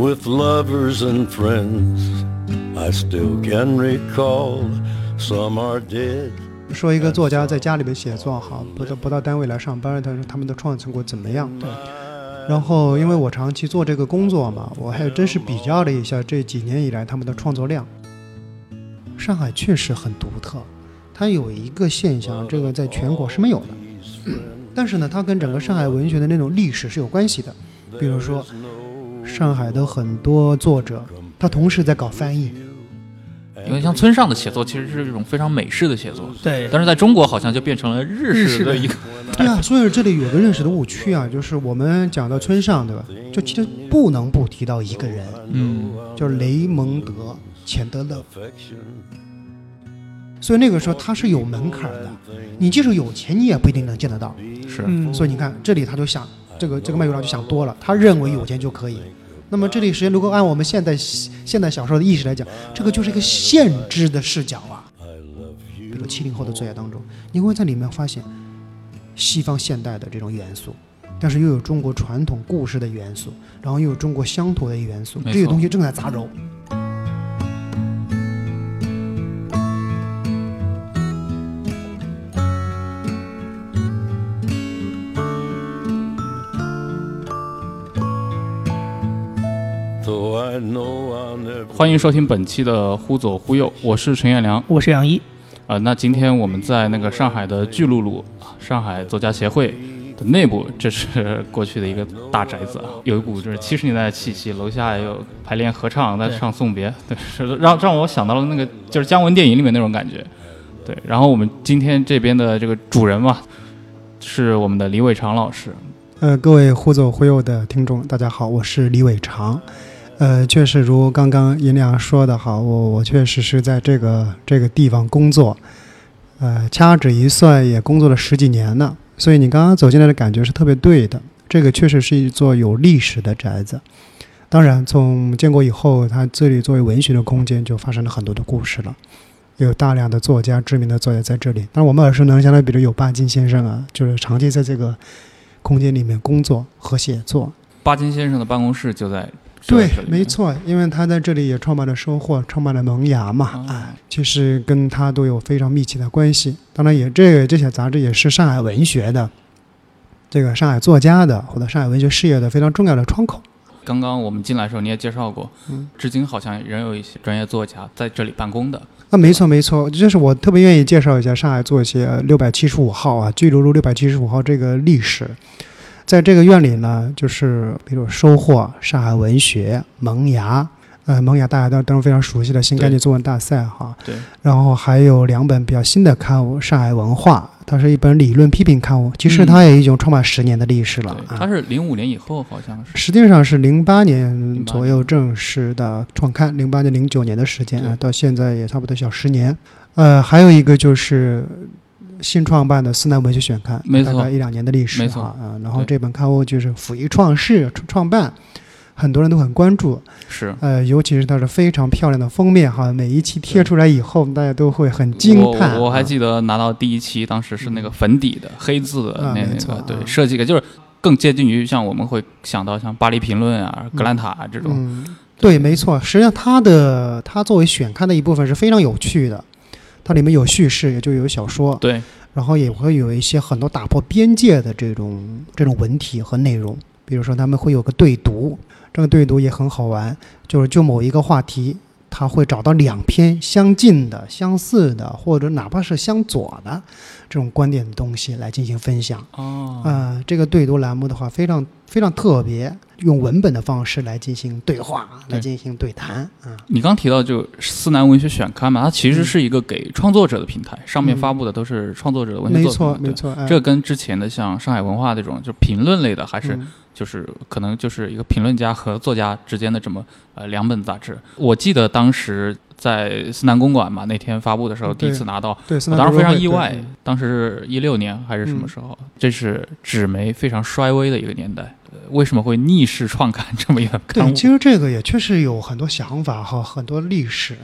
With lovers and friends, I still can recall. Some are dead. 说一个作家在家里面写作哈，不到不到单位来上班，他说他们的创作成果怎么样？对。然后因为我长期做这个工作嘛，我还真是比较了一下这几年以来他们的创作量。上海确实很独特，它有一个现象，这个在全国是没有的。但是呢，它跟整个上海文学的那种历史是有关系的。比如说，上海的很多作者，他同时在搞翻译。因为像村上的写作其实是一种非常美式的写作，对。但是在中国好像就变成了日式的一个。对啊，所以这里有个认识的误区啊，就是我们讲到村上，对吧？就其实不能不提到一个人，嗯，就是雷蒙德·钱德勒。所以那个时候他是有门槛的，你即使有钱，你也不一定能见得到。是，所以你看这里他就想，这个这个麦友良就想多了，他认为有钱就可以。那么这里实际上如果按我们现代现代小说的意识来讲，这个就是一个限制的视角啊。比如七零后的作业当中，你会在里面发现西方现代的这种元素，但是又有中国传统故事的元素，然后又有中国乡土的元素，这些东西正在杂糅。欢迎收听本期的《忽左忽右》，我是陈彦良，我是杨一。呃，那今天我们在那个上海的巨鹿路，上海作家协会的内部，这是过去的一个大宅子啊，有一股就是七十年代的气息。楼下也有排练合唱，在唱送别，对，是让让我想到了那个就是姜文电影里面那种感觉。对，然后我们今天这边的这个主人嘛，是我们的李伟长老师。呃，各位忽左忽右的听众，大家好，我是李伟长。呃，确实如刚刚银良说的好，我我确实是在这个这个地方工作，呃，掐指一算也工作了十几年了，所以你刚刚走进来的感觉是特别对的。这个确实是一座有历史的宅子。当然，从建国以后，它这里作为文学的空间，就发生了很多的故事了，有大量的作家、知名的作家在这里。当然，我们耳熟能详的，比如有巴金先生啊，就是长期在这个空间里面工作和写作。巴金先生的办公室就在。对，没错，因为他在这里也创办了收获，创办了萌芽嘛，哎，其实跟他都有非常密切的关系。当然，也这个这些杂志也是上海文学的，这个上海作家的或者上海文学事业的非常重要的窗口。刚刚我们进来的时候你也介绍过，嗯，至今好像仍有一些专业作家在这里办公的。啊，没错没错，就是我特别愿意介绍一下上海作协六百七十五号啊，巨鹿路六百七十五号这个历史。在这个院里呢，就是比如收获、上海文学、萌芽，呃，萌芽大家都都是非常熟悉的新概念作文大赛哈。对。然后还有两本比较新的刊物，《上海文化》，它是一本理论批评刊物，其实它也已经创办十年的历史了。它是零五年以后好像是。实际上是零八年左右正式的创刊，零八年、零九年的时间啊，到现在也差不多小十年。呃，还有一个就是。新创办的《思南文学选刊》，大概一两年的历史哈，啊，然后这本刊物就是溥仪创世创办，很多人都很关注，是，呃，尤其是它是非常漂亮的封面哈，每一期贴出来以后，大家都会很惊叹。我我还记得拿到第一期，当时是那个粉底的黑字的那那个，对，设计感就是更接近于像我们会想到像《巴黎评论》啊、《格兰塔》啊这种。对，没错，实际上它的它作为选刊的一部分是非常有趣的。它里面有叙事，也就有小说，对，然后也会有一些很多打破边界的这种这种文体和内容，比如说他们会有个对读，这个对读也很好玩，就是就某一个话题，他会找到两篇相近的、相似的，或者哪怕是相左的这种观点的东西来进行分享。哦，啊，这个对读栏目的话，非常非常特别，用文本的方式来进行对话，来进行对谈啊。你刚提到就思南文学选刊嘛，它其实是一个给创作者的平台，上面发布的都是创作者的文学作品。没错，没错。这跟之前的像上海文化这种就评论类的，还是就是可能就是一个评论家和作家之间的这么呃两本杂志。我记得当时。在思南公馆嘛，那天发布的时候，第一次拿到，我当时非常意外。当时是一六年还是什么时候？这是纸媒非常衰微的一个年代，为什么会逆势创刊这么一个刊物？对，其实这个也确实有很多想法哈，很多历史。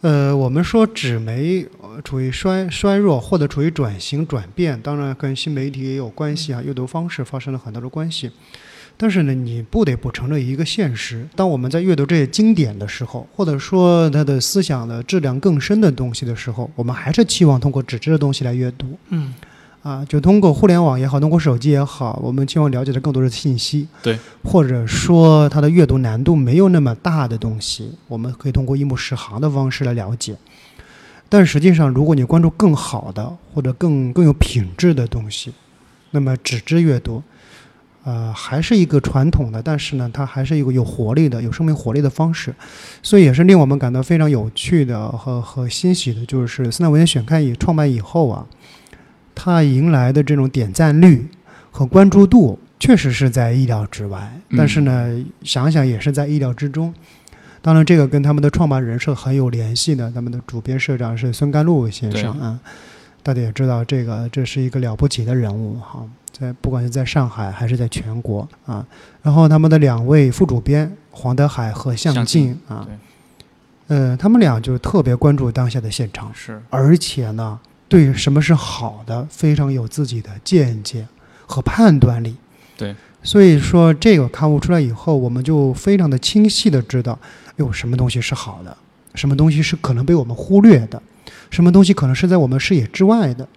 呃，我们说纸媒处于衰衰弱或者处于转型转变，当然跟新媒体也有关系啊，阅读方式发生了很多的关系。但是呢，你不得不承认一个现实：当我们在阅读这些经典的时候，或者说它的思想的质量更深的东西的时候，我们还是期望通过纸质的东西来阅读。嗯，啊，就通过互联网也好，通过手机也好，我们希望了解的更多的信息。对，或者说它的阅读难度没有那么大的东西，我们可以通过一目十行的方式来了解。但实际上，如果你关注更好的或者更更有品质的东西，那么纸质阅读。呃，还是一个传统的，但是呢，它还是一个有活力的、有生命活力的方式，所以也是令我们感到非常有趣的和和欣喜的，就是《四大文学选刊》以创办以后啊，它迎来的这种点赞率和关注度，确实是在意料之外。但是呢，想想也是在意料之中。当然，这个跟他们的创办人是很有联系的，他们的主编社长是孙甘露先生啊，大家也知道，这个这是一个了不起的人物哈。在不管是在上海还是在全国啊，然后他们的两位副主编黄德海和向进啊，呃，他们俩就特别关注当下的现场，是，而且呢，对什么是好的非常有自己的见解和判断力。对，所以说这个刊物出来以后，我们就非常的清晰的知道，有什么东西是好的，什么东西是可能被我们忽略的，什么东西可能是在我们视野之外的。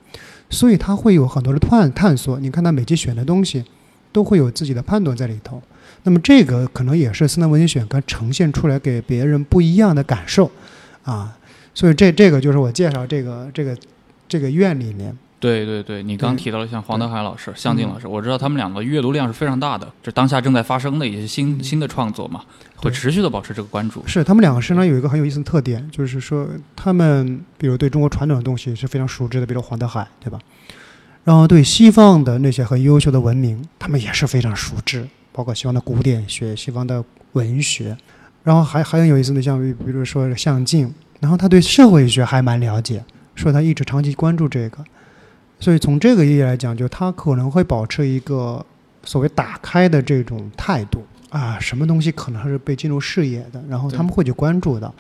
所以他会有很多的探探索，你看他每期选的东西，都会有自己的判断在里头。那么这个可能也是斯南文学选刊呈现出来给别人不一样的感受，啊，所以这这个就是我介绍这个这个这个院里面。对对对，你刚提到了像黄德海老师、向静老师，我知道他们两个阅读量是非常大的，这当下正在发生的一些新新的创作嘛，会持续的保持这个关注。是他们两个身上有一个很有意思的特点，就是说他们比如对中国传统的东西是非常熟知的，比如黄德海，对吧？然后对西方的那些很优秀的文明，他们也是非常熟知，包括西方的古典学、西方的文学。然后还还很有意思的，像比如说向静，然后他对社会学还蛮了解，说他一直长期关注这个。所以从这个意义来讲，就他可能会保持一个所谓打开的这种态度啊，什么东西可能是被进入视野的，然后他们会去关注的。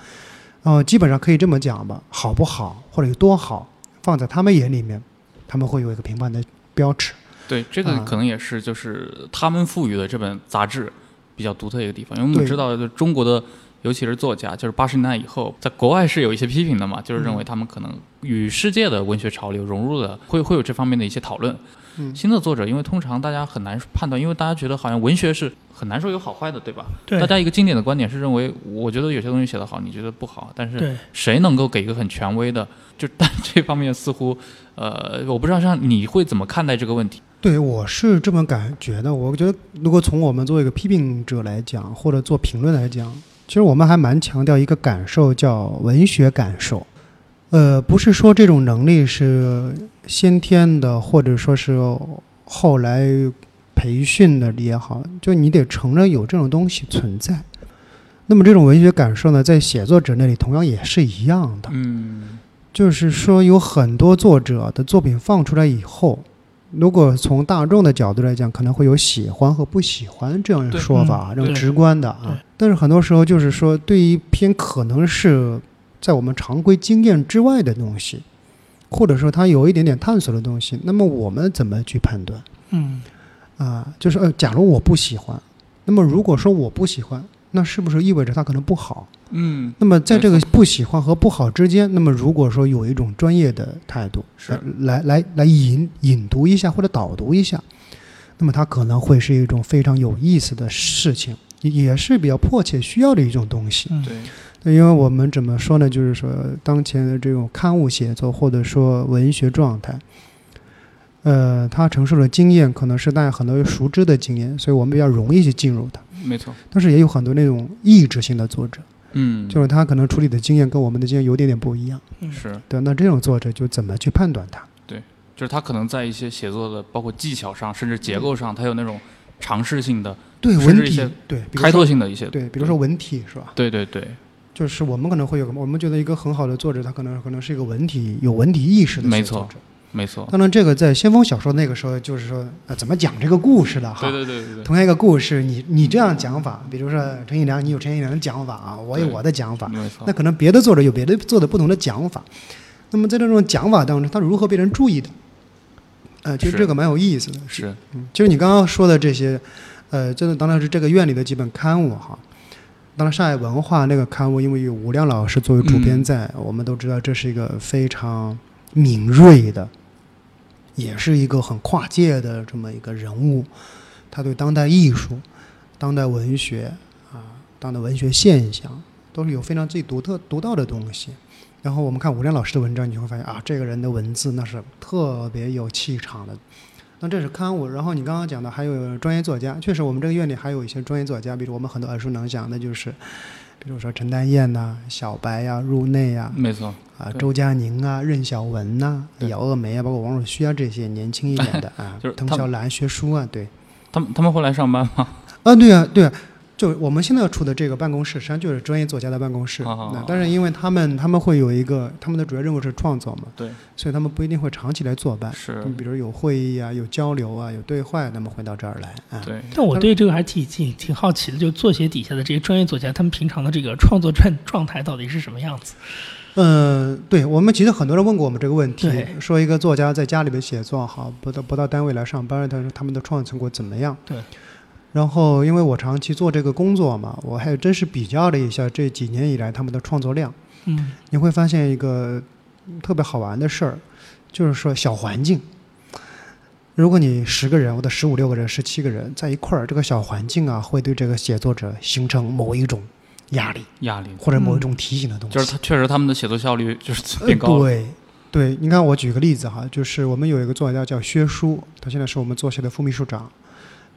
呃，基本上可以这么讲吧，好不好或者有多好，放在他们眼里面，他们会有一个评判的标尺。对，这个可能也是就是他们赋予的这本杂志比较独特一个地方，因为我们知道就中国的。尤其是作家，就是八十年代以后，在国外是有一些批评的嘛，就是认为他们可能与世界的文学潮流融入了，会会有这方面的一些讨论。新的作者，因为通常大家很难判断，因为大家觉得好像文学是很难说有好坏的，对吧？对。大家一个经典的观点是认为，我觉得有些东西写得好，你觉得不好，但是谁能够给一个很权威的？就但这方面似乎，呃，我不知道像你会怎么看待这个问题？对，我是这么感觉的。我觉得，如果从我们作为一个批评者来讲，或者做评论来讲。其实我们还蛮强调一个感受，叫文学感受。呃，不是说这种能力是先天的，或者说是后来培训的也好，就你得承认有这种东西存在。那么这种文学感受呢，在写作者那里同样也是一样的。嗯，就是说有很多作者的作品放出来以后。如果从大众的角度来讲，可能会有喜欢和不喜欢这样的说法，这种直观的啊。但是很多时候就是说，对于一篇可能是在我们常规经验之外的东西，或者说它有一点点探索的东西，那么我们怎么去判断？嗯，啊，就是呃，假如我不喜欢，那么如果说我不喜欢。那是不是意味着它可能不好？嗯，那么在这个不喜欢和不好之间，那么如果说有一种专业的态度，是来来来引引读一下或者导读一下，那么它可能会是一种非常有意思的事情，也是比较迫切需要的一种东西。对，因为我们怎么说呢？就是说当前的这种刊物写作或者说文学状态，呃，他承受的经验可能是大家很多人熟知的经验，所以我们比较容易去进入它。没错，但是也有很多那种意志性的作者，嗯，就是他可能处理的经验跟我们的经验有点点不一样。嗯是，对，那这种作者就怎么去判断他？对就是他可能在一些写作的，包括技巧上，甚至结构上，他有那种尝试性的、对文体对，开拓性的一些，对，比如说文体是吧？对对对，就是我们可能会有个，我们觉得一个很好的作者，他可能可能是一个文体有文体意识的作者。没错，当然，这个在先锋小说那个时候，就是说，呃，怎么讲这个故事的哈？对对对对对，同样一个故事，你你这样讲法，比如说陈一良，你有陈一良的讲法啊，我有我的讲法，没错那，可能别的作者有别的作者不同的讲法。那么在这种讲法当中，他如何被人注意的？呃，其实这个蛮有意思的。是，嗯，就是你刚刚说的这些，呃，真的当然是这个院里的几本刊物哈。当然，上海文化那个刊物，因为有吴亮老师作为主编嗯在，我们都知道这是一个非常敏锐的，也是一个很跨界的这么一个人物。他对当代艺术、当代文学啊、当代文学现象，都是有非常自己独特独到的东西。然后我们看吴亮老师的文章，你就会发现啊，这个人的文字那是特别有气场的。那这是刊物，然后你刚刚讲的还有专业作家，确实我们这个院里还有一些专业作家，比如我们很多耳熟能详的，就是比如说陈丹燕呐、小白呀、入内呀、没错，啊、周佳宁啊、任晓雯呐、对姚鄂梅啊，包括王若虚啊这些年轻一点的啊就是，他滕小兰、薛书啊，对，他们他们会来上班吗？啊，对啊，对啊，就我们现在处的这个办公室，实际上就是专业作家的办公室。哦那但是因为他们他们会有一个他们的主要任务是创作嘛，对，所以他们不一定会长期来坐班。是你，比如有会议啊、有交流啊、有对话，那么会到这儿来啊。对，但我对这个还挺挺挺好奇的，就作协底下的这些专业作家，他们平常的这个创作状状态到底是什么样子？嗯，对我们其实很多人问过我们这个问题，说一个作家在家里边写作好，不到不到单位来上班，他说他们的创作成果怎么样？对。然后，因为我长期做这个工作嘛，我还真是比较了一下这几年以来他们的创作量，嗯。你会发现一个特别好玩的事儿，就是说小环境。如果你十个人或者十五六个人、十七个人在一块儿，这个小环境啊，会对这个写作者形成某一种压力，压力。或者某一种提醒的东西。就是他确实他们的写作效率就是呃变高了，对，对，你看我举个例子哈，就是我们有一个作家叫薛书，他现在是我们作协的副秘书长，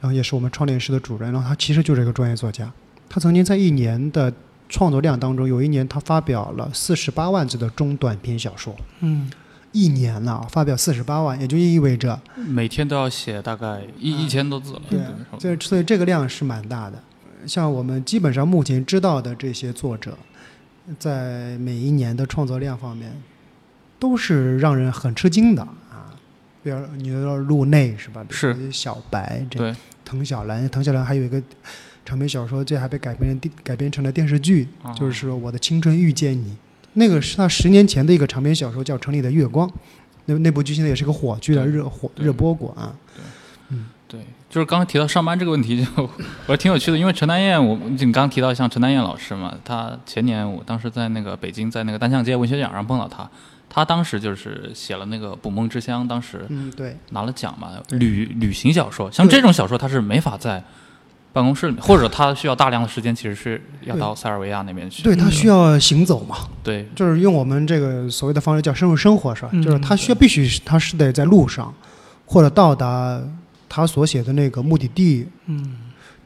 然后也是我们创联室的主任，然后他其实就是一个专业作家。他曾经在一年的创作量当中，有一年他发表了四十八万字的中短篇小说，嗯一年呢、发表四十八万，也就意味着，每天都要写大概一一千多字了，对所以所以这个量是蛮大的。像我们基本上目前知道的这些作者，在每一年的创作量方面，都是让人很吃惊的啊。比如你说陆内是吧？是比如小白，这对，滕小兰，滕小兰还有一个长篇小说，这还被改编成电改编成了电视剧，啊。就是说《我的青春遇见你》，那个是他十年前的一个长篇小说，叫《城里的月光》，那那部剧现在也是个火剧了，热火热播过啊。对，就是刚刚提到上班这个问题就，我觉挺有趣的，因为陈丹燕，我你刚刚提到像陈丹燕老师嘛，他前年我当时在那个北京，在那个单向街文学奖上碰到他，他当时就是写了那个《捕梦之乡》，当时嗯，对，拿了奖嘛，旅旅行小说，像这种小说他是没法在办公室里面，或者他需要大量的时间，其实是要到塞尔维亚那边去。对他需要行走嘛，对就是用我们这个所谓的方式叫深入生活，是吧？嗯就是他需要必须他是得在路上，或者到达他所写的那个目的地，嗯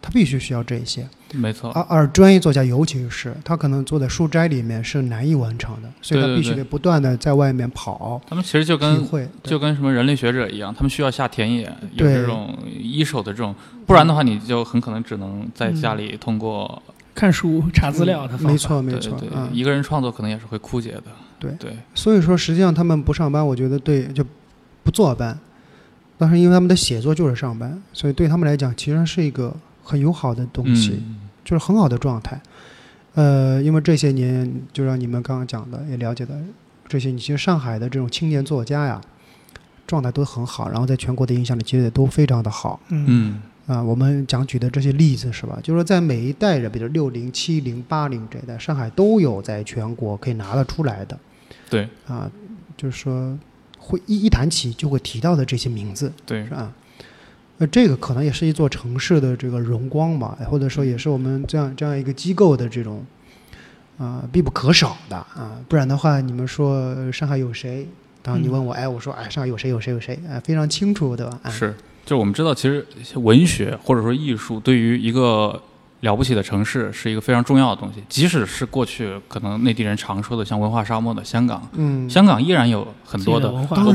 他必须需要这些。没错，而而专业作家，尤其是他可能坐在书斋里面是难以完成的，所以他必须得不断的在外面跑，他们其实就跟就跟什么人类学者一样，他们需要下田野，有对这种一手的这种，不然的话你就很可能只能在家里通过，看书查资料的方法。没错没对对，错嗯。一个人创作可能也是会枯竭的。对对所以说，实际上他们不上班，我觉得对就不坐班，但是因为他们的写作就是上班，所以对他们来讲，其实是一个很友好的东西。嗯就是很好的状态。呃，因为这些年，就像你们刚刚讲的，也了解的这些，你其实上海的这种青年作家呀，状态都很好，然后在全国的影响力其实也都非常的好。嗯嗯啊、我们讲举的这些例子是吧？就是说，在每一代人，比如六零、七零、八零这一代，上海都有在全国可以拿得出来的对啊，就是说会一一谈起就会提到的这些名字，对是吧？呃，这个可能也是一座城市的这个荣光吧，或者说也是我们这样这样一个机构的这种啊、必不可少的啊，不然的话，你们说呃上海有谁当然你问我，哎，我说哎，上海有谁有谁有谁，哎，非常清楚，对吧？哎是，就是我们知道，其实文学或者说艺术对于一个了不起的城市是一个非常重要的东西。即使是过去可能内地人常说的像文化沙漠的香港，嗯，香港依然有很多的，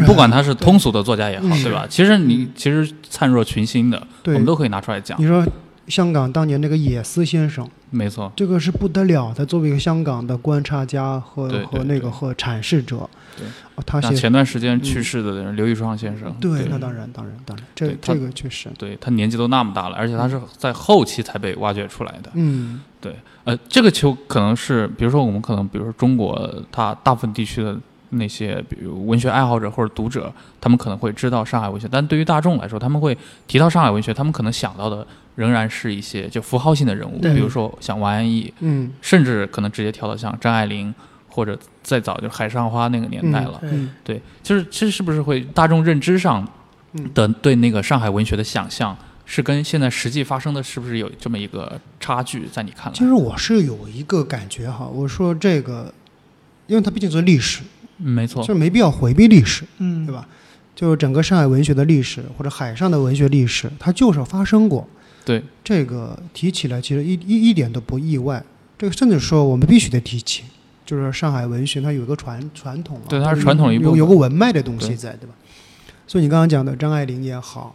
不管他是通俗的作家也好，嗯对吧？其实你其实灿若群星的，我们都可以拿出来讲你。说香港当年那个野思先生，没错，这个是不得了他，作为一个香港的观察家和和那个和阐释者，对。哦他像写前段时间去世的刘玉双先生，对，那当然当然当然，这这个确实，对他年纪都那么大了，而且他是在后期才被挖掘出来的。嗯。对。呃，这个就可能是，比如说我们可能，比如说中国，他大部分地区的那些，比如文学爱好者或者读者，他们可能会知道上海文学，但对于大众来说，他们会提到上海文学，他们可能想到的仍然是一些就符号性的人物，比如说像王安忆，嗯甚至可能直接跳到像张爱玲，或者再早就海上花那个年代了。对嗯对，就是这是不是会大众认知上嗯的对那个上海文学的想象，是跟现在实际发生的是不是有这么一个差距？在你看来，其实我是有一个感觉哈，我说这个，因为它毕竟是历史，嗯没错就，没必要回避历史，嗯，对吧？就是整个上海文学的历史或者海上的文学历史，它就是发生过。对，这个提起来其实一一一点都不意外。这个甚至说我们必须得提起，就是上海文学它有一个传传统啊，对它是传统一部分有有个文脉的东西在，对吧？所以你刚刚讲的张爱玲也好，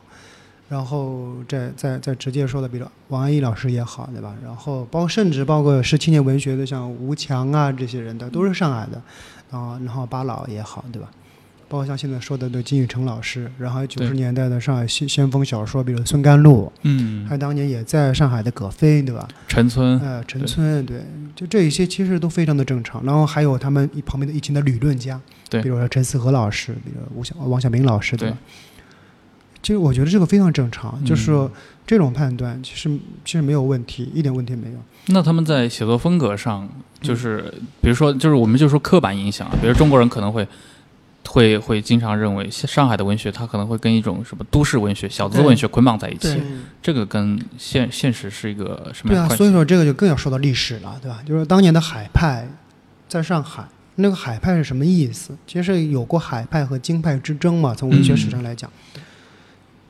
然后再再再直接说的，比如王安忆老师也好，对吧？然后包括甚至包括十七年文学的像吴强啊这些人的，都是上海的啊，然后巴老也好，对吧？包括像现在说的的金宇澄老师，然后还有九十年代的上海先先锋小说，比如孙甘露，嗯还，有当年也在上海的葛飞，对吧？陈村，呃，陈对村，对，就这一些其实都非常的正常。然后还有他们一旁边的一群的理论家，对比如说陈思和老师，比如吴小王小明老师，对对吧？其实我觉得这个非常正常，就是这种判断其实其实没有问题，一点问题没有。那他们在写作风格上，就是比如说，就是我们就说刻板印象啊，比如中国人可能会。会会经常认为上海的文学，它可能会跟一种什么都市文学、小资文学捆绑在一起。这个跟现现实是一个什么样的关系？所以说这个就更要说到历史了，对吧？就是当年的海派在上海，那个海派是什么意思？其实有过海派和京派之争嘛，从文学史上来讲。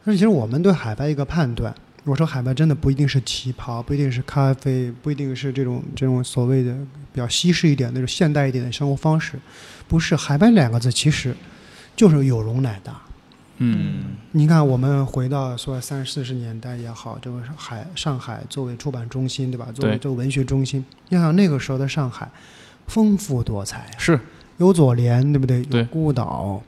但是其实我们对海派一个判断，我说海派真的不一定是旗袍，不一定是咖啡，不一定是这种这种所谓的比较西式一点、那种现代一点的生活方式，不是海派两个字其实就是有容乃大。嗯，你看，我们回到说三四十年代也好，这个海上海作为出版中心，对吧？作为这个文学中心，你想那个时候的上海，丰富多彩啊，是有左联，对不？对有孤岛，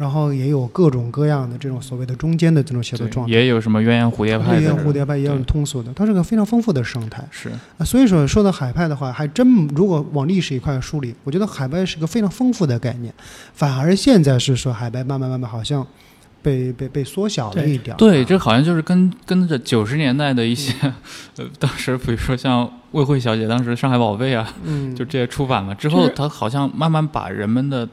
然后也有各种各样的这种所谓的中间的这种写作状态。也有什么鸳鸯蝴蝶派鸳鸯，蝴蝶派，也有通俗的，它是个非常丰富的生态。是啊，所以说说到海派的话，还真如果往历史一块梳理，我觉得海派是个非常丰富的概念，反而现在是说海派慢慢慢慢好像被被被缩小了一点儿。对，啊这好像就是跟跟着九十年代的一些，呃，当时比如说像魏慧小姐当时《上海宝贝》啊，嗯，就这些出版了之后，就是它好像慢慢把人们的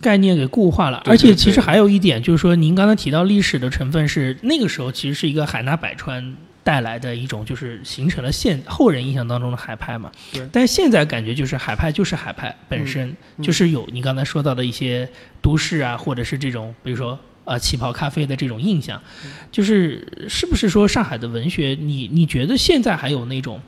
概念给固化了。而且其实还有一点，就是说您刚才提到历史的成分是那个时候其实是一个海纳百川。带来的一种就是形成了现后人印象当中的海派嘛，对但是现在感觉就是海派就是海派本身，嗯就是有你刚才说到的一些都市啊，或者是这种比如说呃旗袍咖啡的这种印象，就是是不是说上海的文学，你你觉得现在还有那种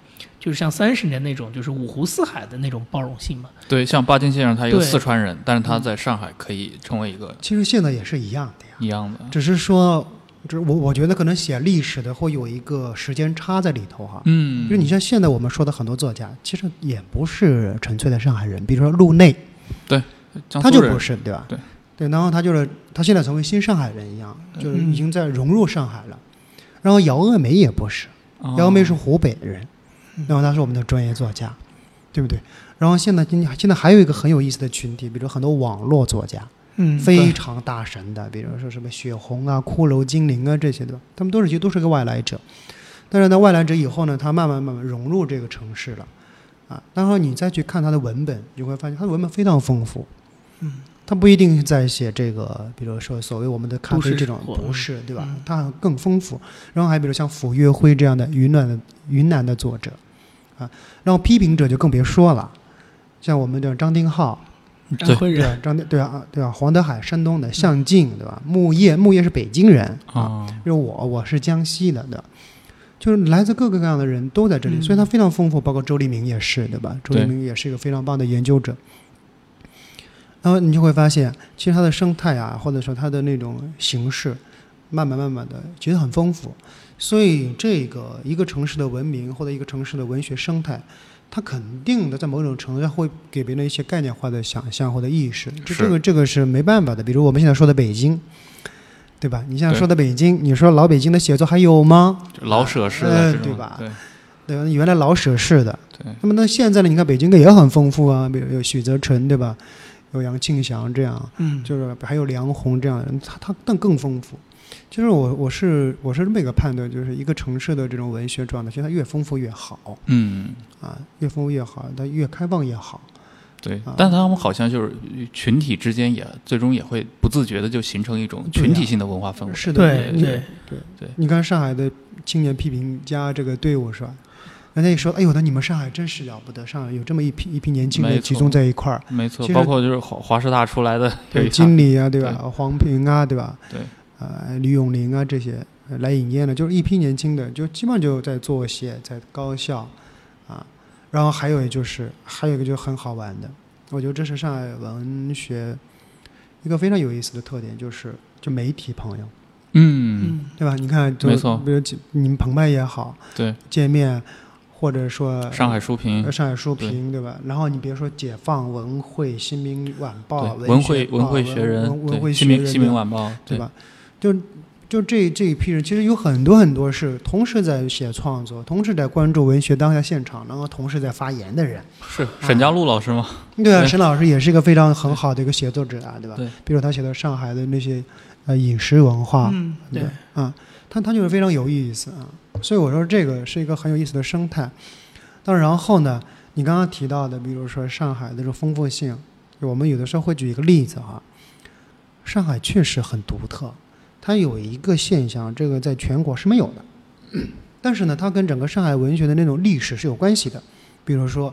就是像三十年那种就是五湖四海的那种包容性嘛？对，像巴金先生他一个四川人，但是他在上海可以成为一个其实现在也是一样的呀，一样的，只是说，就是我我觉得可能写历史的会有一个时间差在里头哈。嗯，就是你像现在我们说的很多作家，其实也不是纯粹的上海人，比如说陆内，对他就不是，对吧？对对，然后他就是他现在成为新上海人一样，就是嗯已经在融入上海了。然后姚鄂梅也不是，哦姚梅是湖北人，然后他是我们的专业作家，对不对？然后现在今现在还有一个很有意思的群体，比如很多网络作家，嗯非常大神的，比如说什么血红啊、骷髅精灵啊这些的，他们都是其实都是个外来者。但是呢，外来者以后呢，他慢慢慢慢融入这个城市了，啊，然后你再去看他的文本，你会发现他的文本非常丰富。嗯，他不一定在写这个，比如说所谓我们的咖啡这种不是，对吧嗯？它更丰富。然后还比如像傅月辉这样的云南的云南的作者，啊，然后批评者就更别说了，像我们的张丁浩，安徽人，对啊，张对啊啊对啊，黄德海山东的，向静对吧？木叶木叶是北京人啊，因为我我是江西的对吧？就是来自各个各样的人都在这里，嗯所以它非常丰富。包括周黎明也是对吧？周黎明也是一个非常棒的研究者。然后你就会发现，其实它的生态啊，或者说它的那种形式，慢慢慢慢的其实很丰富。所以这个一个城市的文明或者一个城市的文学生态，它肯定的在某种程度上会给别人一些概念化的想象或者意识。这是这个这个是没办法的。比如我们现在说的北京，对吧？你现在说的北京，你说老北京的写作还有吗？老舍式的呃，对吧对对吧？原来老舍式的。对那么那现在呢？你看北京的也很丰富啊，比如有许泽淳，对吧？有杨庆祥这样，嗯，就是还有梁鸿这样的人，他他但更丰富。就是我我是我是这么一个判断，就是一个城市的这种文学状态，其实它越丰富越好嗯，啊，越丰富越好，它越开放越好。对啊，但他们好像就是群体之间也最终也会不自觉的就形成一种群体性的文化氛围。是的，对对对对你看上海的青年批评家这个队伍是吧？人家一说，哎呦，那你们上海真是了不得，上海有这么一批一批年轻人集中在一块儿，没错，包括就是华华师大出来的有对，经理啊，对吧？对黄平啊，对吧？对，呃，李永林啊，这些呃来引荐的，就是一批年轻的，就基本上就在作协，在高校啊。然后还有就是，还有一个就很好玩的，我觉得这是上海文学一个非常有意思的特点，就是就媒体朋友，嗯，嗯对吧？你看，就没错比如你们澎湃也好，对，界面，或者说上海书评呃，上海书评，对吧？然后你别说解放、文汇、新民晚报、文学汇文汇学人，文新民新民晚报，对？吧？就就这这一批人，其实有很多很多是同时在写创作，同时在关注文学当下现场，然后同时在发言的人。是沈佳璐老师吗？对啊，沈老师也是一个非常很好的一个写作者啊，对吧？对比如他写的上海的那些呃饮食文化，嗯，对，啊，他他就是非常有意思啊，所以我说这个是一个很有意思的生态。那然后呢，你刚刚提到的，比如说上海的这种丰富性，我们有的时候会举一个例子啊，上海确实很独特，它有一个现象，这个在全国是没有的，但是呢，它跟整个上海文学的那种历史是有关系的。比如说，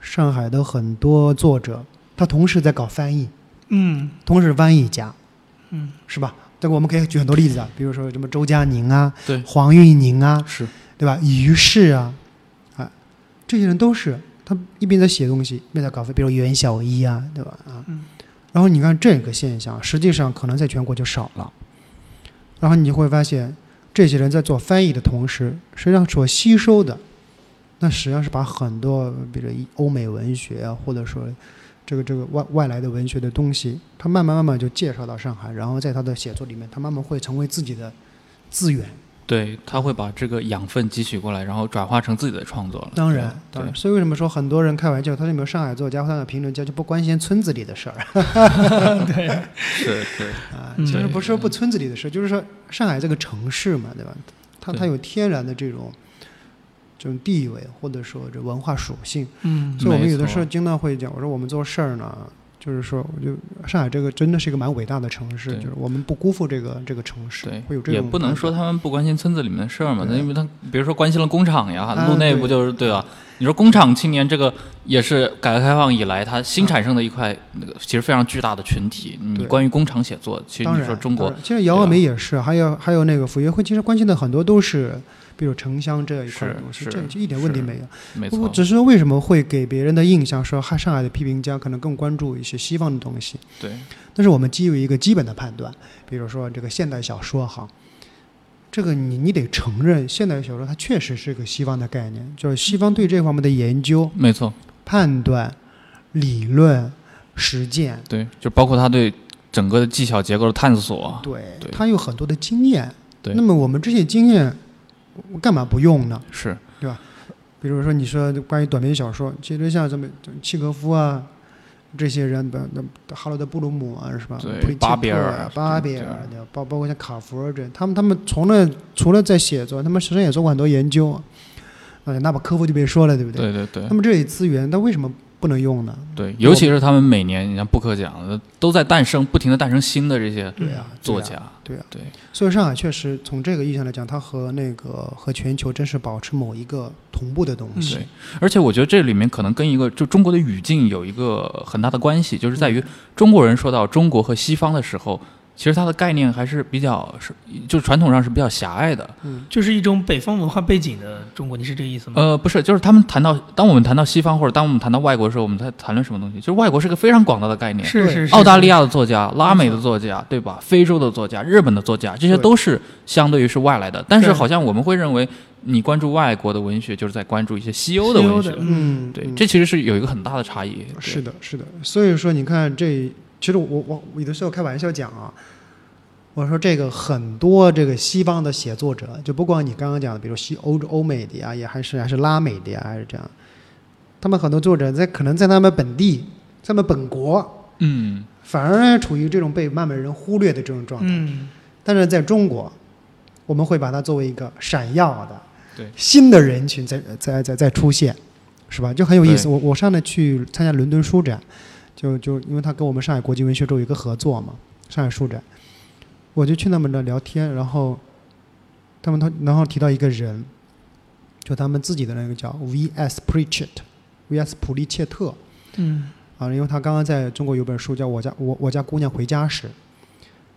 上海的很多作者，他同时在搞翻译，嗯同时翻译家，嗯是吧？这个我们可以举很多例子啊，比如说什么周佳宁啊，对黄韵宁啊，是，对吧？于适啊，啊，这些人都是他一边在写东西，一边在搞翻，比如袁小一啊，对吧？啊，嗯然后你看这个现象，实际上可能在全国就少了。然后你就会发现，这些人在做翻译的同时，实际上所吸收的，那实际上是把很多，比如欧美文学啊，或者说这个这个外外来的文学的东西，他慢慢慢慢就介绍到上海，然后在他的写作里面，他慢慢会成为自己的资源。对，他会把这个养分汲取过来，然后转化成自己的创作了。当然，对当然，所以为什么说很多人开玩笑，他说有没有上海作家或者评论家就不关心村子里的事儿 对 是是，啊？嗯其实不是说不村子里的事，就是说上海这个城市嘛，对吧？它对它有天然的这种这种地位，或者说这文化属性。嗯所以我们有的时候经常会讲，我说我们做事儿呢，就是说，我就上海这个真的是一个蛮伟大的城市，对。就是我们不辜负这个这个城市，对。会有，这种也不能说他们不关心村子里面的事儿嘛，那因为他比如说关心了工厂呀，啊路内不就是对吧？你说工厂青年这个也是改革开放以来它新产生的一块那个其实非常巨大的群体。你关于工厂写作，其实，你说中国其实姚二梅也是，还有还有那个傅园慧，其实关心的很多都是，比如城乡这一块东西，这就一点问题没有。没错，只是说为什么会给别人的印象说，哈上海的批评家可能更关注一些西方的东西，对但是我们基于一个基本的判断，比如说这个现代小说哈，这个你你得承认，现代小说它确实是个西方的概念，就是西方对这方面的研究、没错，判断、理论、实践，对，就包括他对整个的技巧结构的探索，对对它有很多的经验。对那么我们这些经验干嘛不用呢？是对吧比如说你说关于短篇小说，其实像什么契诃夫啊。这些人，本，那哈罗德·布鲁姆啊，是吧？对巴比尔巴比尔包包括像卡佛尔这，他们他们除了除了在写作，他们实际上也做过很多研究啊。呃，那把科夫就别说了，对不对？对对对那，么这些资源，它为什么不能用的。对，尤其是他们每年，你像布克奖都在诞生，不停的诞生新的这些对啊，作家。对啊，对，所以上海确实从这个意义上来讲，它和那个和全球真是保持某一个同步的东西。对，而且我觉得这里面可能跟一个就中国的语境有一个很大的关系，就是在于中国人说到中国和西方的时候，其实它的概念还是比较是，就是传统上是比较狭隘的。嗯，就是一种北方文化背景的中国，你是这个意思吗？呃，不是，就是他们谈到，当我们谈到西方或者当我们谈到外国的时候，我们在谈论什么东西？就是外国是个非常广大的概念。是是是，澳大利亚的作家、拉美的作家，对吧？非洲的作家、日本的作家，这些都是相对于是外来的。但是好像我们会认为，你关注外国的文学，就是在关注一些西欧的文学。嗯对，这其实是有一个很大的差异。是的，是的。所以说，你看这，其实我我我有的时候开玩笑讲啊，我说这个很多这个西方的写作者，就不光你刚刚讲的，比如西欧欧美的呀，也还是还是拉美的呀，还是这样，他们很多作者在可能在他们本地，在他们本国，嗯，反而处于这种被慢慢人忽略的这种状态。嗯，但是在中国，我们会把它作为一个闪耀的、对新的人群在在在在出现，是吧？就很有意思。我我上次去参加伦敦书展，就就因为他跟我们上海国际文学周有一个合作嘛，上海书展，我就去他们那聊天，然后他们他然后提到一个人，就他们自己的那个叫 V.S. Pritchett，V.S. 普利切特，嗯，啊，因为他刚刚在中国有本书叫《我家我我家姑娘回家时》，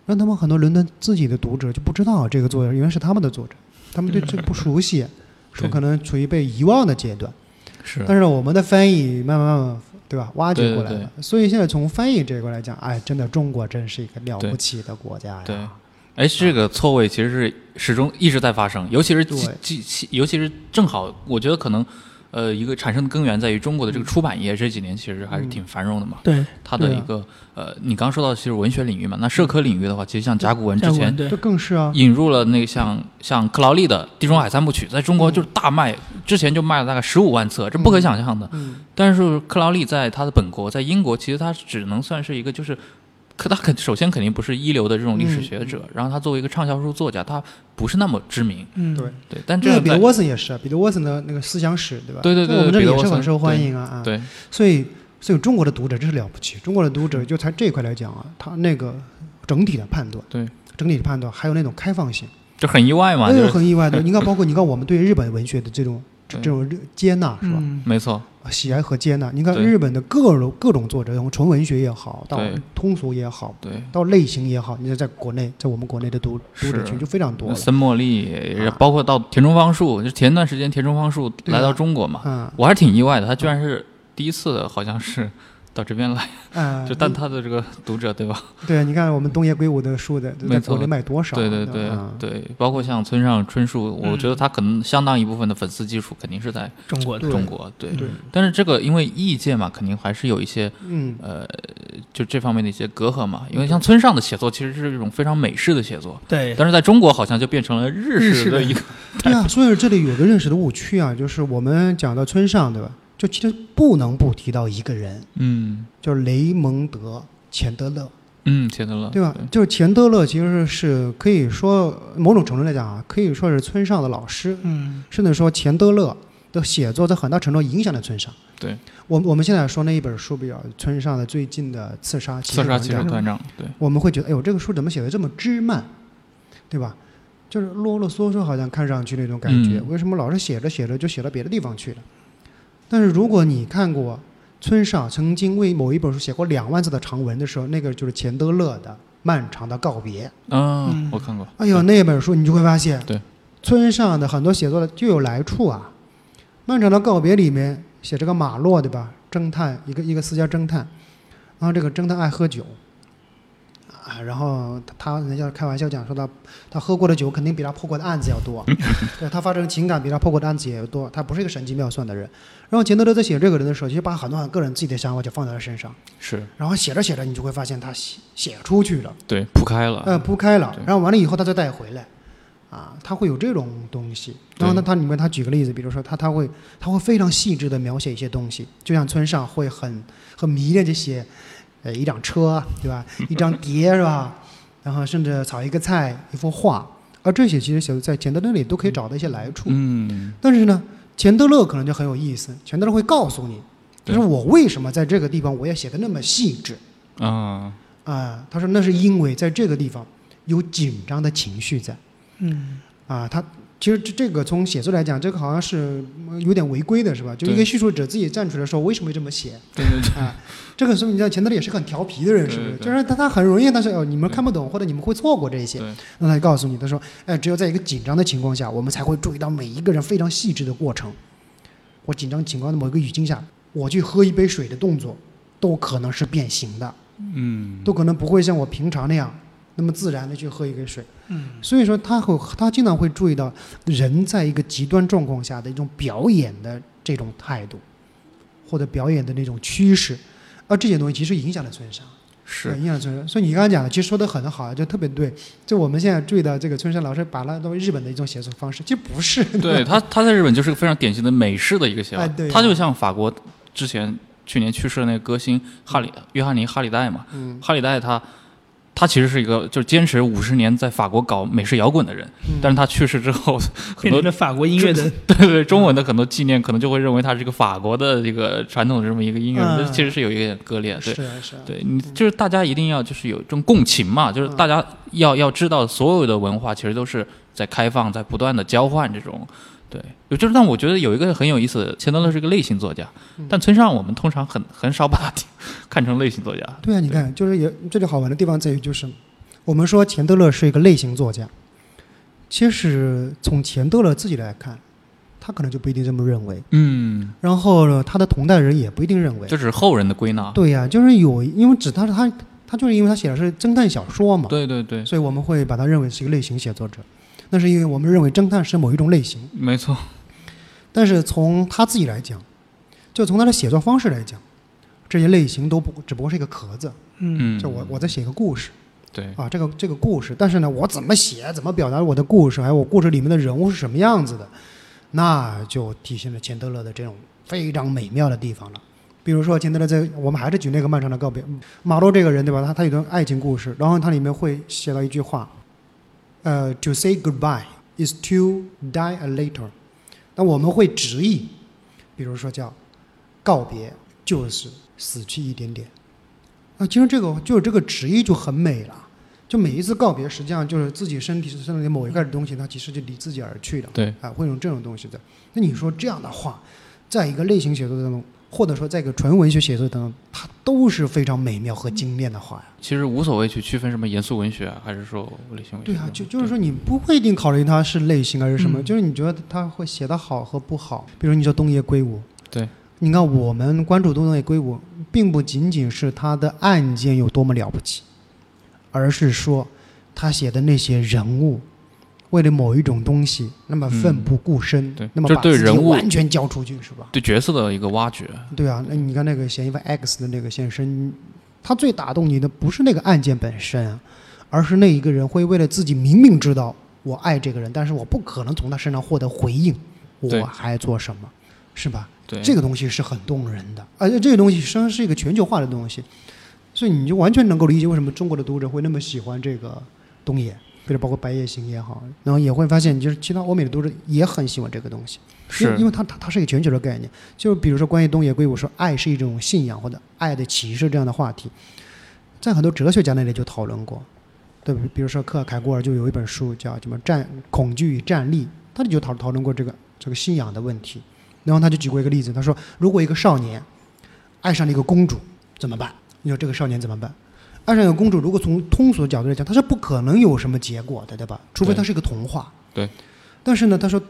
让他们很多伦敦自己的读者就不知道这个作者原来是他们的作者，他们对这个不熟悉，说可能处于被遗忘的阶段。是但是我们的翻译慢慢慢慢，对吧，挖掘对对对过来了。所以现在从翻译这一块来讲，哎，真的中国真是一个了不起的国家呀。对。哎，这个错位其实是始终一直在发生，尤其是尤其是正好，我觉得可能，呃，一个产生的根源在于中国的这个出版业这几年其实还是挺繁荣的嘛。对，它的一个呃，你刚说到其实文学领域嘛，那社科领域的话，其实像甲骨文之前这，更是啊，引入了那个像像克劳利的《地中海三部曲》，在中国就是大卖，之前就卖了大概十五万册，这不可想象的。嗯，但是克劳利在他的本国，在英国，其实他只能算是一个就是。可他肯首先肯定不是一流的这种历史学者，然后他作为一个畅销书作家，他不是那么知名，嗯，对对。但这这个彼得沃森也是啊，彼得沃森的那个思想史，对吧？对对对我们这也是很受欢迎啊啊。对所以，所以中国的读者真是了不起。中国的读者就在这一块来讲啊，他那个整体的判断，对，整体的判断，还有那种开放性，就很意外嘛，那就是是很意外的。你看，包括你看我们对日本文学的这种这对这种接纳，是吧？嗯，没错，喜爱和接纳。你看日本的各种各种作者，从纯文学也好，到通俗也好，对。到类型也好，你看在国内，在我们国内的读读者群就非常多。森茉莉，啊包括到田中芳树，就前段时间田中芳树来到中国嘛，啊，我还是挺意外的，他居然是第一次，好像是到这边来，啊，就但他的这个读者对吧？对，你看我们东野圭吾的书的，在没错国内卖多少？对对对对包括像村上春树，我嗯觉得他可能相当一部分的粉丝基础肯定是在中国对中国，对。对，但是这个因为异界嘛，肯定还是有一些嗯，呃，就这方面的一些隔阂嘛。因为像村上的写作其实是一种非常美式的写作，对，但是在中国好像就变成了日日式的式的一个对啊，所以这里有个认识的误区啊，就是我们讲到村上，对吧？就其实不能不提到一个人，嗯就是雷蒙德·钱德勒，嗯，钱德勒，对吧？就是钱德勒其实是可以说某种程度来讲啊，可以说是村上的老师，嗯，甚至说钱德勒的写作在很大程度影响了村上。对，我我们现在说那一本书比较村上的最近的《刺杀骑士刺杀骑士团长》，团长，对，我们会觉得，哎呦，这个书怎么写的这么枝蔓，对吧？就是啰啰嗦嗦，好像看上去那种感觉。嗯为什么老是写着写着就写到别的地方去了？但是如果你看过村上曾经为某一本书写过两万字的长文的时候，那个就是钱德勒的《漫长的告别》。嗯嗯，我看过，哎呦，那本书你就会发现，对，村上的很多写作的就有来处啊。《漫长的告别》里面写这个马洛，对吧？侦探，一个一个私家侦探，然后这个侦探爱喝酒，啊，然后他他人家开玩笑讲说他他喝过的酒肯定比他破过的案子要多，对他发生情感比他破过的案子也多，他不是一个神机妙算的人。然后钱德勒在写这个人的时候，其实把很多很个人自己的想法就放在他身上，是然后写着写着，你就会发现他写写出去了。对铺开了，呃，铺开了，然后完了以后他再带回来，啊，他会有这种东西。然后呢，他里面他举个例子，比如说他他会他会非常细致的描写一些东西，就像村上会很很迷恋这些，呃，一辆车对吧，一张碟是吧，然后甚至炒一个菜，一幅画，而这些其实写在钱德勒里都可以找到一些来处。嗯但是呢，钱德勒可能就很有意思，钱德勒会告诉你，就是我为什么在这个地方我要写的那么细致啊，啊？他说那是因为在这个地方有紧张的情绪在嗯啊。他其实这这个从写作来讲，这个好像是呃有点违规的，是吧？就一个叙述者自己站出来说为什么会这么写对对对，啊？这个说明你知道钱德勒也是很调皮的人，是不是？就是他他很容易，他说哦你们看不懂或者你们会错过这些，那他就告诉你，他说哎，只有在一个紧张的情况下，我们才会注意到每一个人非常细致的过程。我紧张情况的某一个语境下，我去喝一杯水的动作，都可能是变形的，嗯，都可能不会像我平常那样那么自然的去喝一杯水。嗯所以说，他会他经常会注意到人在一个极端状况下的一种表演的这种态度，或者表演的那种趋势，而这些东西其实影响了村上。对是，影响村上。所以你刚才讲的，其实说的很好，就特别对。就我们现在注意到这个村上老师把它作为日本的一种写作方式，其实不是。对他他在日本就是个非常典型的美式的一个写法哎对，他就像法国之前去年去世的那个歌星哈里约翰尼哈里戴嘛，嗯哈里戴他他其实是一个就是坚持五十年在法国搞美式摇滚的人，嗯但是他去世之后，很多法国音乐的 对对中文的很多纪念可能就会认为他是一个法国的这个传统的这么一个音乐人，嗯其实是有一点割裂，对是。啊是啊，对你就是大家一定要就是有这种共情嘛，就是嗯大家要要知道所有的文化其实都是在开放，在不断的交换这种。对，就是，但我觉得有一个很有意思的，钱德勒是个类型作家，嗯但村上我们通常很很少把他 看成类型作家。对啊，你看，就是也这里好玩的地方在于，就是我们说钱德勒是一个类型作家，其实从钱德勒自己来看，他可能就不一定这么认为，嗯，然后呢，他的同代人也不一定认为。这只是后人的归纳。对呀、就是有，因为只他他他就是因为他写的是侦探小说嘛，对对对，所以我们会把他认为是一个类型写作者。那是因为我们认为侦探是某一种类型，没错。但是从他自己来讲，就从他的写作方式来讲，这些类型都不只不过是一个壳子。嗯嗯，就我我在写一个故事对啊，这个这个故事，但是呢，我怎么写，怎么表达我的故事，还有我故事里面的人物是什么样子的，那就体现了钱德勒的这种非常美妙的地方了。比如说钱德勒在我们还是举那个漫长的告别，嗯马洛这个人对吧？他他有段爱情故事，然后他里面会写到一句话，呃，to say goodbye is to die a little。那我们会直译，比如说叫告别就是死去一点点。那，其实这个就是这个直译就很美了。就每一次告别，实际上就是自己身体身体里某一块的东西，它其实就离自己而去了。对，啊，会用这种东西的。那你说这样的话，在一个类型写作当中，或者说在一个纯文学写作当中，它都是非常美妙和精炼的话呀。其实无所谓去区分什么严肃文学啊，还是说类型文学。对啊，就就是说你不会一定考虑它是类型还是什么，嗯就是你觉得它会写得好和不好。比如你说东野圭吾，对，你看我们关注东野圭吾，并不仅仅是他的案件有多么了不起，而是说他写的那些人物。为了某一种东西，那么奋不顾身，对那么把自己对人完全交出去，是吧？对角色的一个挖掘。对啊，那你看那个嫌疑犯 X 的那个现身，他最打动你的不是那个案件本身啊，而是那一个人会为了自己明明知道我爱这个人，但是我不可能从他身上获得回应，我还做什么，是吧？对，这个东西是很动人的，而且这个东西实际上是一个全球化的东西，所以你就完全能够理解为什么中国的读者会那么喜欢这个东野，比如包括白夜行也好，然后也会发现，就是其他欧美的读者也很喜欢这个东西。是因为它它它是一个全球的概念，就比如说关于东野圭吾说爱是一种信仰或者爱的启示这样的话题，在很多哲学家那里就讨论过，对不？比如说克尔凯郭尔就有一本书叫什么战恐惧与战力，他就讨讨论过这个这个信仰的问题，然后他就举过一个例子，他说如果一个少年爱上了一个公主怎么办？你说这个少年怎么办？爱上一个公主，如果从通俗的角度来讲，他是不可能有什么结果的，对吧？除非对它是一个童话。对。但是呢，他说，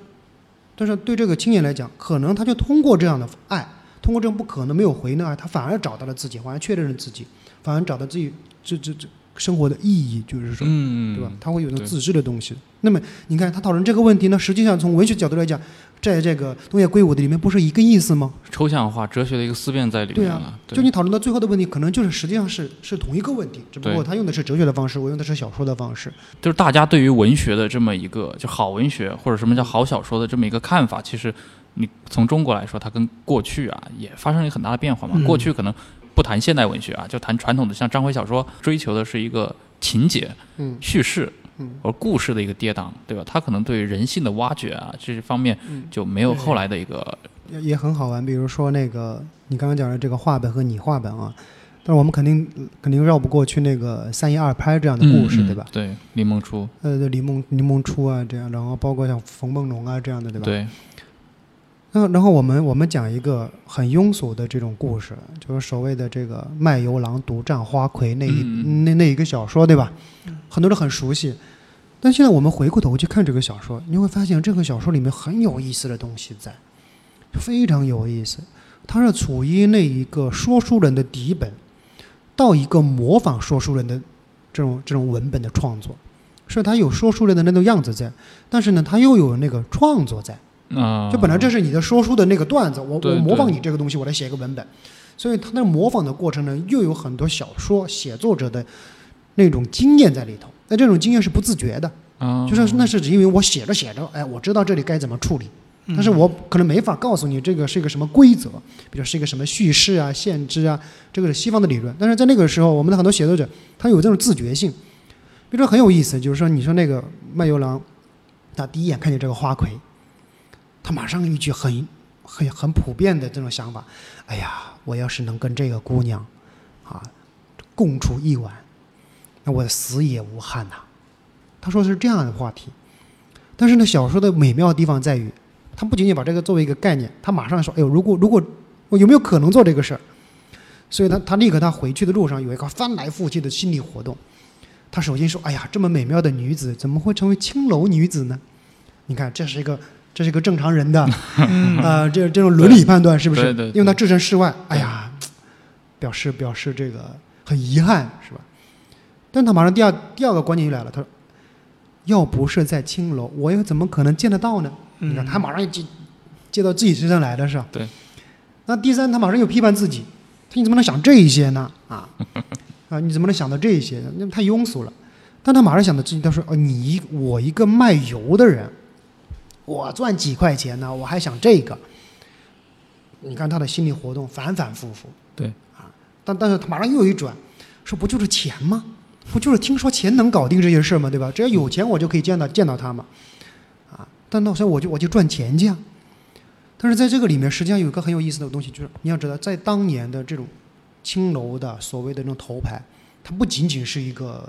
但是对这个青年来讲，可能他就通过这样的爱，通过这种不可能没有回应的爱，他反而找到了自己，反而确认了自己，反而找到自己这这这生活的意义，就是说，嗯，对吧？他会有种对自知的东西。那么你看他讨论这个问题呢，实际上从文学角度来讲，在这个东野圭吾的里面不是一个意思吗？抽象化、哲学的一个思辨在里对啊面了。就你讨论到最后的问题，可能就是实际上是是同一个问题，只不过他用的是哲学的方式，我用的是小说的方式。就是大家对于文学的这么一个就好文学或者什么叫好小说的这么一个看法，其实你从中国来说，它跟过去啊也发生了一个很大的变化嘛。嗯过去可能不谈现代文学啊，就谈传统的像章回小说，追求的是一个情节、嗯叙事嗯或者故事的一个跌宕，对吧？他可能对人性的挖掘啊这些方面嗯就没有后来的一个也也很好玩。比如说那个你刚刚讲的这个话本和拟话本啊，但是我们肯定肯定绕不过去那个三言二拍这样的故事，对吧？对，李梦初，呃，对李梦李梦初啊这样，然后包括像冯梦龙啊这样的，对吧？对，然后，然后我们我们讲一个很庸俗的这种故事，就是所谓的这个卖油郎独占花魁那一、嗯那那一个小说，对吧？很多人很熟悉。但现在我们回过头去看这个小说，你会发现这个小说里面很有意思的东西在，非常有意思。它是处于那一个说书人的底本，到一个模仿说书人的这种这种文本的创作，是他有说书人的那种样子在，但是呢，他又有那个创作在。啊，就本来这是你的说书的那个段子，我我模仿你这个东西，我来写一个文本，所以他那模仿的过程呢，又有很多小说写作者的那种经验在里头。那这种经验是不自觉的，啊，就是那是因为我写着写着，哎，我知道这里该怎么处理，嗯。但是我可能没法告诉你这个是一个什么规则，比如是一个什么叙事啊、限制啊，这个是西方的理论。但是在那个时候，我们的很多写作者他有这种自觉性，比如说很有意思，就是说你说那个卖油郎，他第一眼看见这个花魁，他马上一句很很很普遍的这种想法，哎呀，我要是能跟这个姑娘啊共处一晚，那我死也无憾呐、他说是这样的话题，但是呢，小说的美妙的地方在于，他不仅仅把这个作为一个概念，他马上说，哎呦，如果如果我有没有可能做这个事儿？所以他他立刻他回去的路上有一个翻来覆去的心理活动。他首先说，哎呀，这么美妙的女子怎么会成为青楼女子呢？你看，这是一个这是个正常人的 嗯啊、这这种伦理判断是不是？因为他置身事外，哎呀，表示表示这个很遗憾，是吧？但他马上第二第二个观点就来了，他说：“要不是在青楼，我又怎么可能见得到呢？”你看，他马上就接接到自己身上来了，是吧？对。那第三，他马上又批判自己，他你怎么能想这一些呢？啊 啊，你怎么能想到这一些？那太庸俗了。但他马上想到自己，他说：“哦，你一我一个卖油的人，我赚几块钱呢？我还想这个。”你看他的心理活动反反复复。对啊，但但是他马上又一转，说不就是钱吗？不就是听说钱能搞定这些事儿吗？对吧？只要有钱，我就可以见到见到他嘛。啊，但到时候我就我就赚钱去啊。但是在这个里面，实际上有一个很有意思的东西，就是你要知道，在当年的这种青楼的所谓的这种头牌，它不仅仅是一个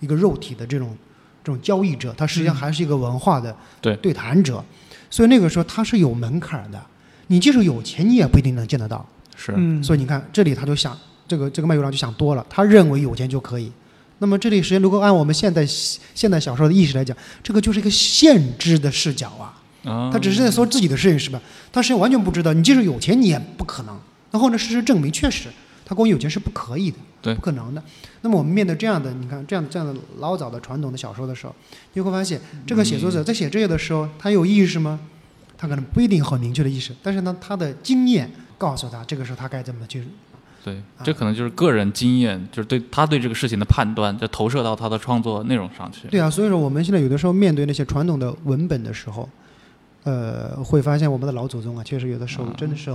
一个肉体的这种这种交易者，他实际上还是一个文化的对对谈者。所以那个时候他是有门槛的，你即使有钱，你也不一定能见得到。是，嗯，所以你看，这里他就想，这个这个卖油郎就想多了，他认为有钱就可以。那么这里实际上，如果按我们现代现代小说的意识来讲，这个就是一个限制的视角啊。啊，他只是在说自己的事情，是吧？他实际上完全不知道，你即使有钱，你也不可能。然后呢，事实证明，确实他光有钱是不可以的，对不可能的。那么我们面对这样的，你看这样这样的老早的传统的小说的时候，你会发现，这个写作者在写这个的时候，他有意识吗？他可能不一定很明确的意识，但是呢，他的经验告诉他，这个时候他该怎么去对，这可能就是个人经验，就是对他对这个事情的判断，就投射到他的创作内容上去。对啊，所以说我们现在有的时候面对那些传统的文本的时候，呃，会发现我们的老祖宗啊，确实有的时候真的是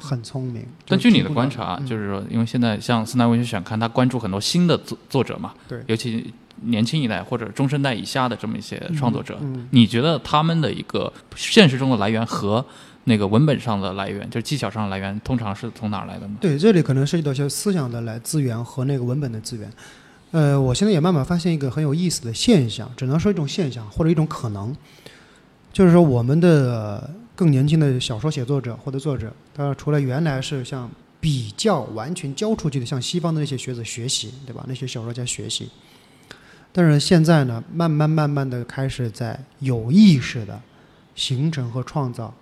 很很聪明。但据你的观察，嗯就是说，因为现在像四大文学选刊，他关注很多新的作作者嘛，对尤其年轻一代或者中生代以下的这么一些创作者，嗯你觉得他们的一个现实中的来源和那个文本上的来源，就是技巧上的来源，通常是从哪儿来的呢？对，这里可能涉及到一些思想的来资源和那个文本的资源。呃，我现在也慢慢发现一个很有意思的现象，只能说一种现象或者一种可能，就是说我们的更年轻的小说写作者或者作者，他除了原来是像比较完全交出去的，向西方的那些学者学习，对吧？那些小说家学习，但是现在呢，慢慢慢慢的开始在有意识的形成和创造，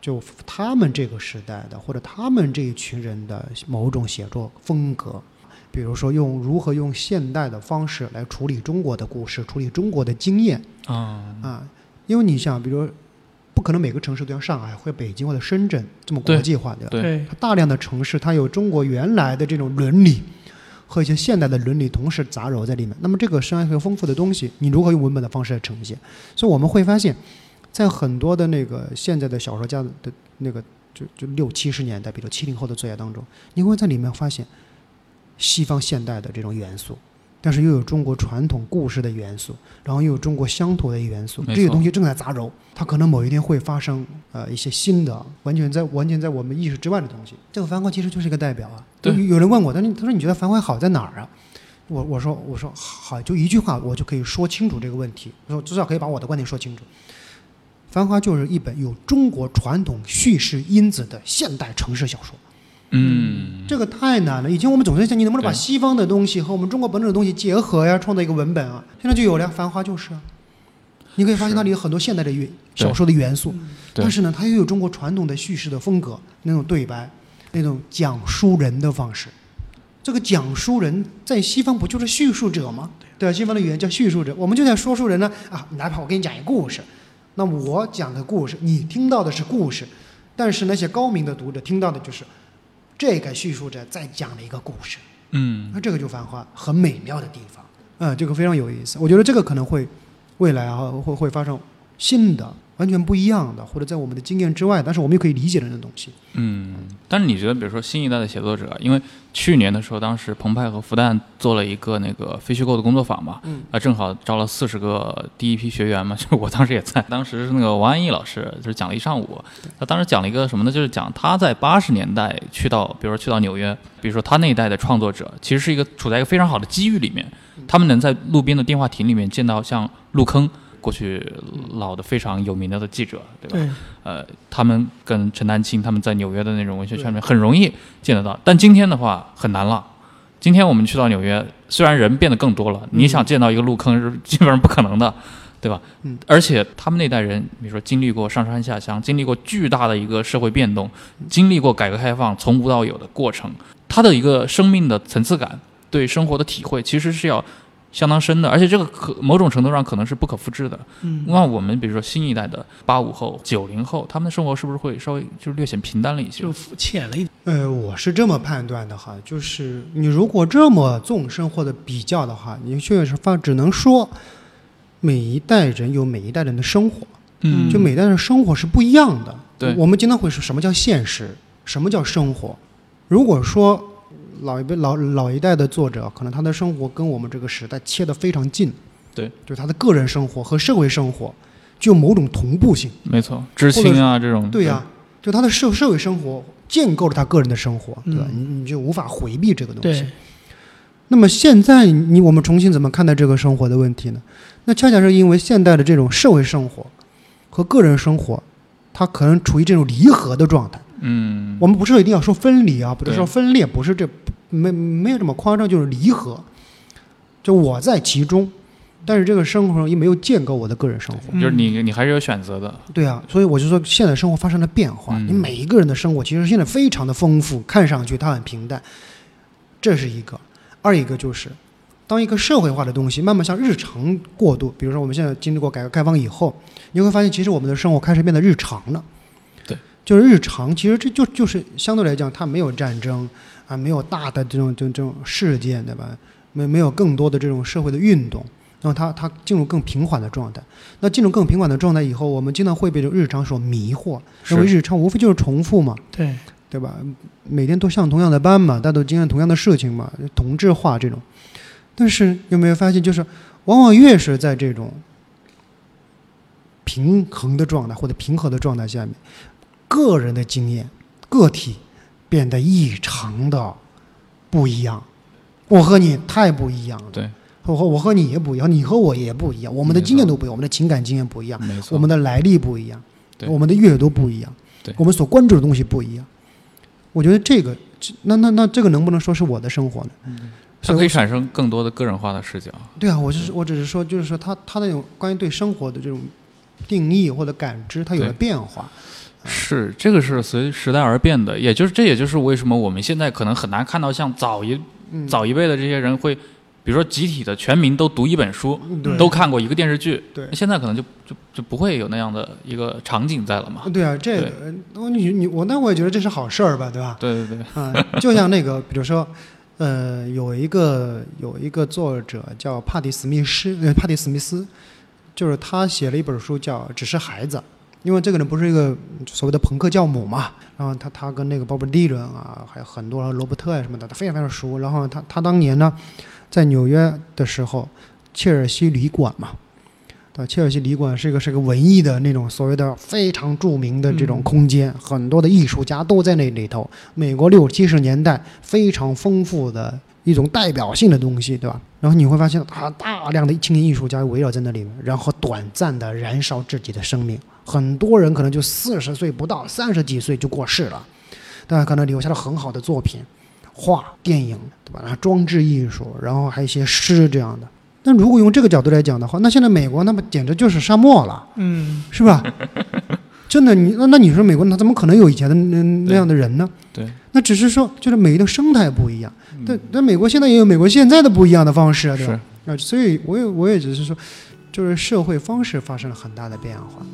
就他们这个时代的或者他们这一群人的某种写作风格，比如说用如何用现代的方式来处理中国的故事，处理中国的经验。啊，啊，因为你想，比如不可能每个城市都像上海或者北京或者深圳这么国际化，对吧？对对，它大量的城市，它有中国原来的这种伦理和一些现代的伦理同时杂糅在里面。那么这个实际上是个丰富的东西，你如何用文本的方式来呈现？所以我们会发现，在很多的那个现在的小说家的那个就就六七十年代，比如七零后的作业当中，你会在里面发现西方现代的这种元素，但是又有中国传统故事的元素，然后又有中国乡土的元素，这些东西正在杂糅，它可能某一天会发生呃一些新的，完全在完全在我们意识之外的东西。这个《繁花》其实就是一个代表啊。对有有人问我，他说他说你觉得《繁花》好在哪儿啊？我我说我说好，就一句话我就可以说清楚这个问题，我说至少可以把我的观点说清楚。《繁花》就是一本有中国传统叙事因子的现代城市小说。嗯，这个太难了。以前我们总是想，你能不能把西方的东西和我们中国本土的东西结合呀，创造一个文本啊？现在就有了，《繁花》就是啊。你可以发现那里有很多现代的元小说的元素，但是呢，它又有中国传统的叙事的风格，那种对白，那种讲述人的方式。这个讲述人在西方不就是叙述者吗？对啊，西方的语言叫叙述者，我们就叫说书人呢啊。哪怕我给你讲一个故事，那我讲的故事，你听到的是故事，但是那些高明的读者听到的就是这个叙述者在讲的一个故事。嗯，那这个就繁花很美妙的地方，嗯，这个非常有意思。我觉得这个可能会未来啊会会发生新的、完全不一样的，或者在我们的经验之外，但是我们又可以理解的那种东西。嗯，但是你觉得，比如说新一代的写作者，因为去年的时候，当时澎湃和复旦做了一个那个非虚构的工作坊嘛，嗯，啊，正好招了四十个第一批学员嘛，就是我当时也在，当时是那个王安忆老师，就是讲了一上午，他当时讲了一个什么呢？就是讲他在八十年代去到，比如说去到纽约，比如说他那一代的创作者，其实是一个处在一个非常好的机遇里面，他们能在路边的电话亭里面见到像陆坑。过去老的非常有名的记者，对吧？对，呃，他们跟陈丹青他们在纽约的那种文学圈里面很容易见得到，但今天的话很难了。今天我们去到纽约，虽然人变得更多了，你想见到一个路坑是基本上不可能的，对吧？嗯。而且他们那代人，比如说经历过上山下乡，经历过巨大的一个社会变动，经历过改革开放从无到有的过程，他的一个生命的层次感，对生活的体会，其实是要相当深的，而且这个可某种程度上可能是不可复制的。嗯，那我们比如说新一代的八五后、九零后，他们的生活是不是会稍微就是略显平淡了一些就？肤浅了一点。呃，我是这么判断的哈，就是你如果这么纵深或者比较的话，你确实发只能说每一代人有每一代人的生活，嗯，就每代人生活是不一样的。对我们经常会说什么叫现实，什么叫生活。如果说老一辈老老一代的作者，可能他的生活跟我们这个时代切得非常近，对，就是他的个人生活和社会生活具有某种同步性。没错，知青啊这种，对呀、就他的社社会生活建构了他个人的生活，对吧？嗯你你就无法回避这个东西对。，那么现在你我们重新怎么看待这个生活的问题呢？那恰恰是因为现代的这种社会生活和个人生活，它可能处于这种离合的状态。嗯，我们不是一定要说分离啊，不是说分裂，不是这没没有这么夸张，就是离合。就我在其中，但是这个生活中又没有建构我的个人生活。就是你你还是有选择的，对啊，所以我就说现在生活发生了变化，嗯你每一个人的生活其实现在非常的丰富，看上去它很平淡，这是一个。二一个就是，当一个社会化的东西慢慢向日常过渡，比如说我们现在经历过改革开放以后，你会发现其实我们的生活开始变得日常了。对，就是日常，其实这就就是相对来讲，它没有战争啊，没有大的这种这种这种事件，对吧？没没有更多的这种社会的运动。那么它它进入更平缓的状态，那进入更平缓的状态以后，我们经常会被这日常所迷惑，是认为日常无非就是重复嘛，对，对吧？每天都上同样的班嘛，大家都经历同样的事情嘛，同质化这种。但是有没有发现，就是往往越是在这种平衡的状态或者平和的状态下面，个人的经验、个体变得异常的不一样。我和你太不一样了，对，我和我和你也不一样，你和我也不一样，我们的经验都不一样，我们的情感经验不一样，我们的来历不一样，我们的阅读不一样，我们所关注的东西不一样。我觉得这个，那那那这个能不能说是我的生活呢？它可以产生更多的个人化的视角，对啊，我就是我只是说，就是说他他那种关于对生活的这种定义或者感知，它有了变化。是这个是随时代而变的，也就是这也就是为什么我们现在可能很难看到像早一嗯，早一辈的这些人会，比如说集体的全民都读一本书，嗯都看过一个电视剧，对。现在可能就就就不会有那样的一个场景在了嘛。对啊，这个呃你你我那我也觉得这是好事儿吧，对吧？对对对，啊，就像那个，比如说，呃，有一个有一个作者叫帕蒂·史密斯，呃，帕蒂·史密斯，就是他写了一本书叫《只是孩子》，因为这个人不是一个所谓的朋克教母嘛，然后他他跟那个鲍勃迪伦啊，还有很多罗伯特啊什么的，他非常非常熟。然后他他当年呢，在纽约的时候，切尔西旅馆嘛，对，切尔西旅馆是一个是个文艺的那种所谓的非常著名的这种空间，很多的艺术家都在那里头。美国六七十年代非常丰富的一种代表性的东西，对吧？然后你会发现啊，大量的青年艺术家围绕在那里面，然后短暂的燃烧自己的生命。很多人可能就四十岁不到，三十几岁就过世了，但可能留下了很好的作品，画、电影，对吧？然后装置艺术，然后还有一些诗这样的。那如果用这个角度来讲的话，那现在美国那么简直就是沙漠了，嗯，是吧？真的，你那那你说美国他怎么可能有以前的那那样的人呢？对，那只是说就是每一个生态不一样。但但美国现在也有美国现在的不一样的方式啊，对吧？啊，所以我也我也只是说，就是社会方式发生了很大的变化。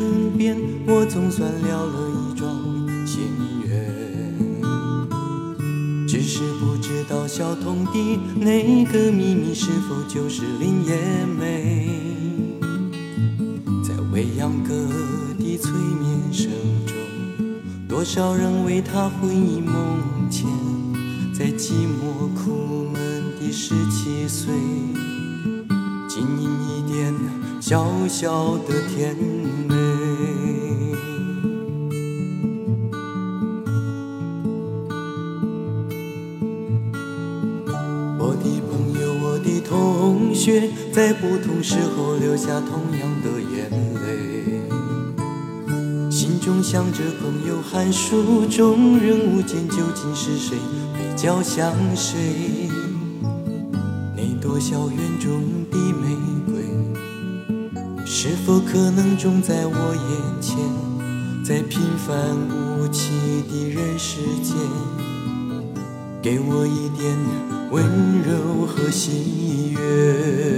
唇边，我总算了了一桩心愿，只是不知道小童的那个秘密是否就是林叶梅。在未央歌的催眠声中，多少人为他魂萦梦牵，在寂寞苦闷的十七岁，经营一点小小的甜美。我的朋友，我的同学在不同时候流下同样的眼泪，心中想着朋友寒暑中人物间究竟是谁比较像谁？那朵校园中的，否可能种在我眼前？在平凡无奇的人世间，给我一点温柔和喜悦。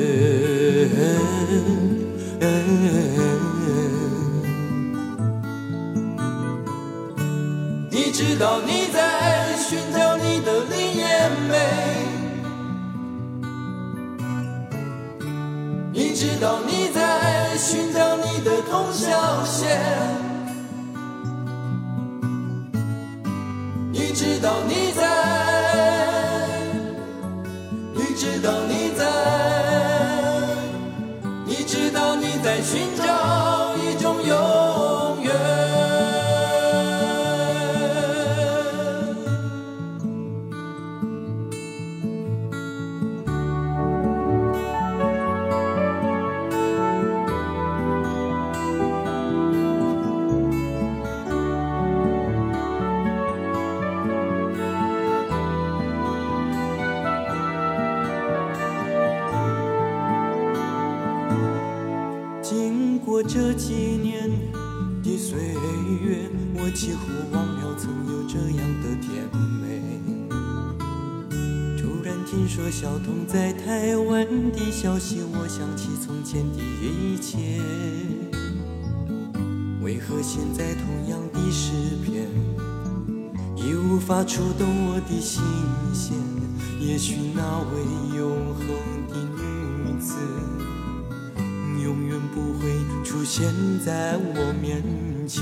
消息，我想起从前的一切。为何现在同样的诗篇，已无法触动我的心弦？也许那位永恒的女子。永远不会出现在我面前。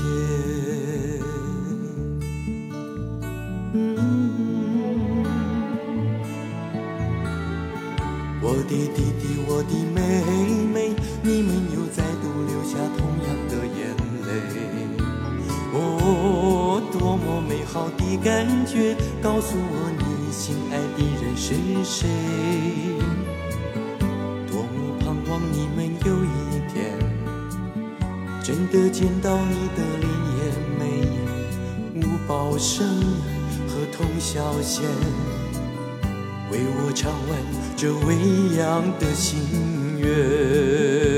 见到你的林叶梅、吴宝生和童小贤，为我唱完这未央的心愿。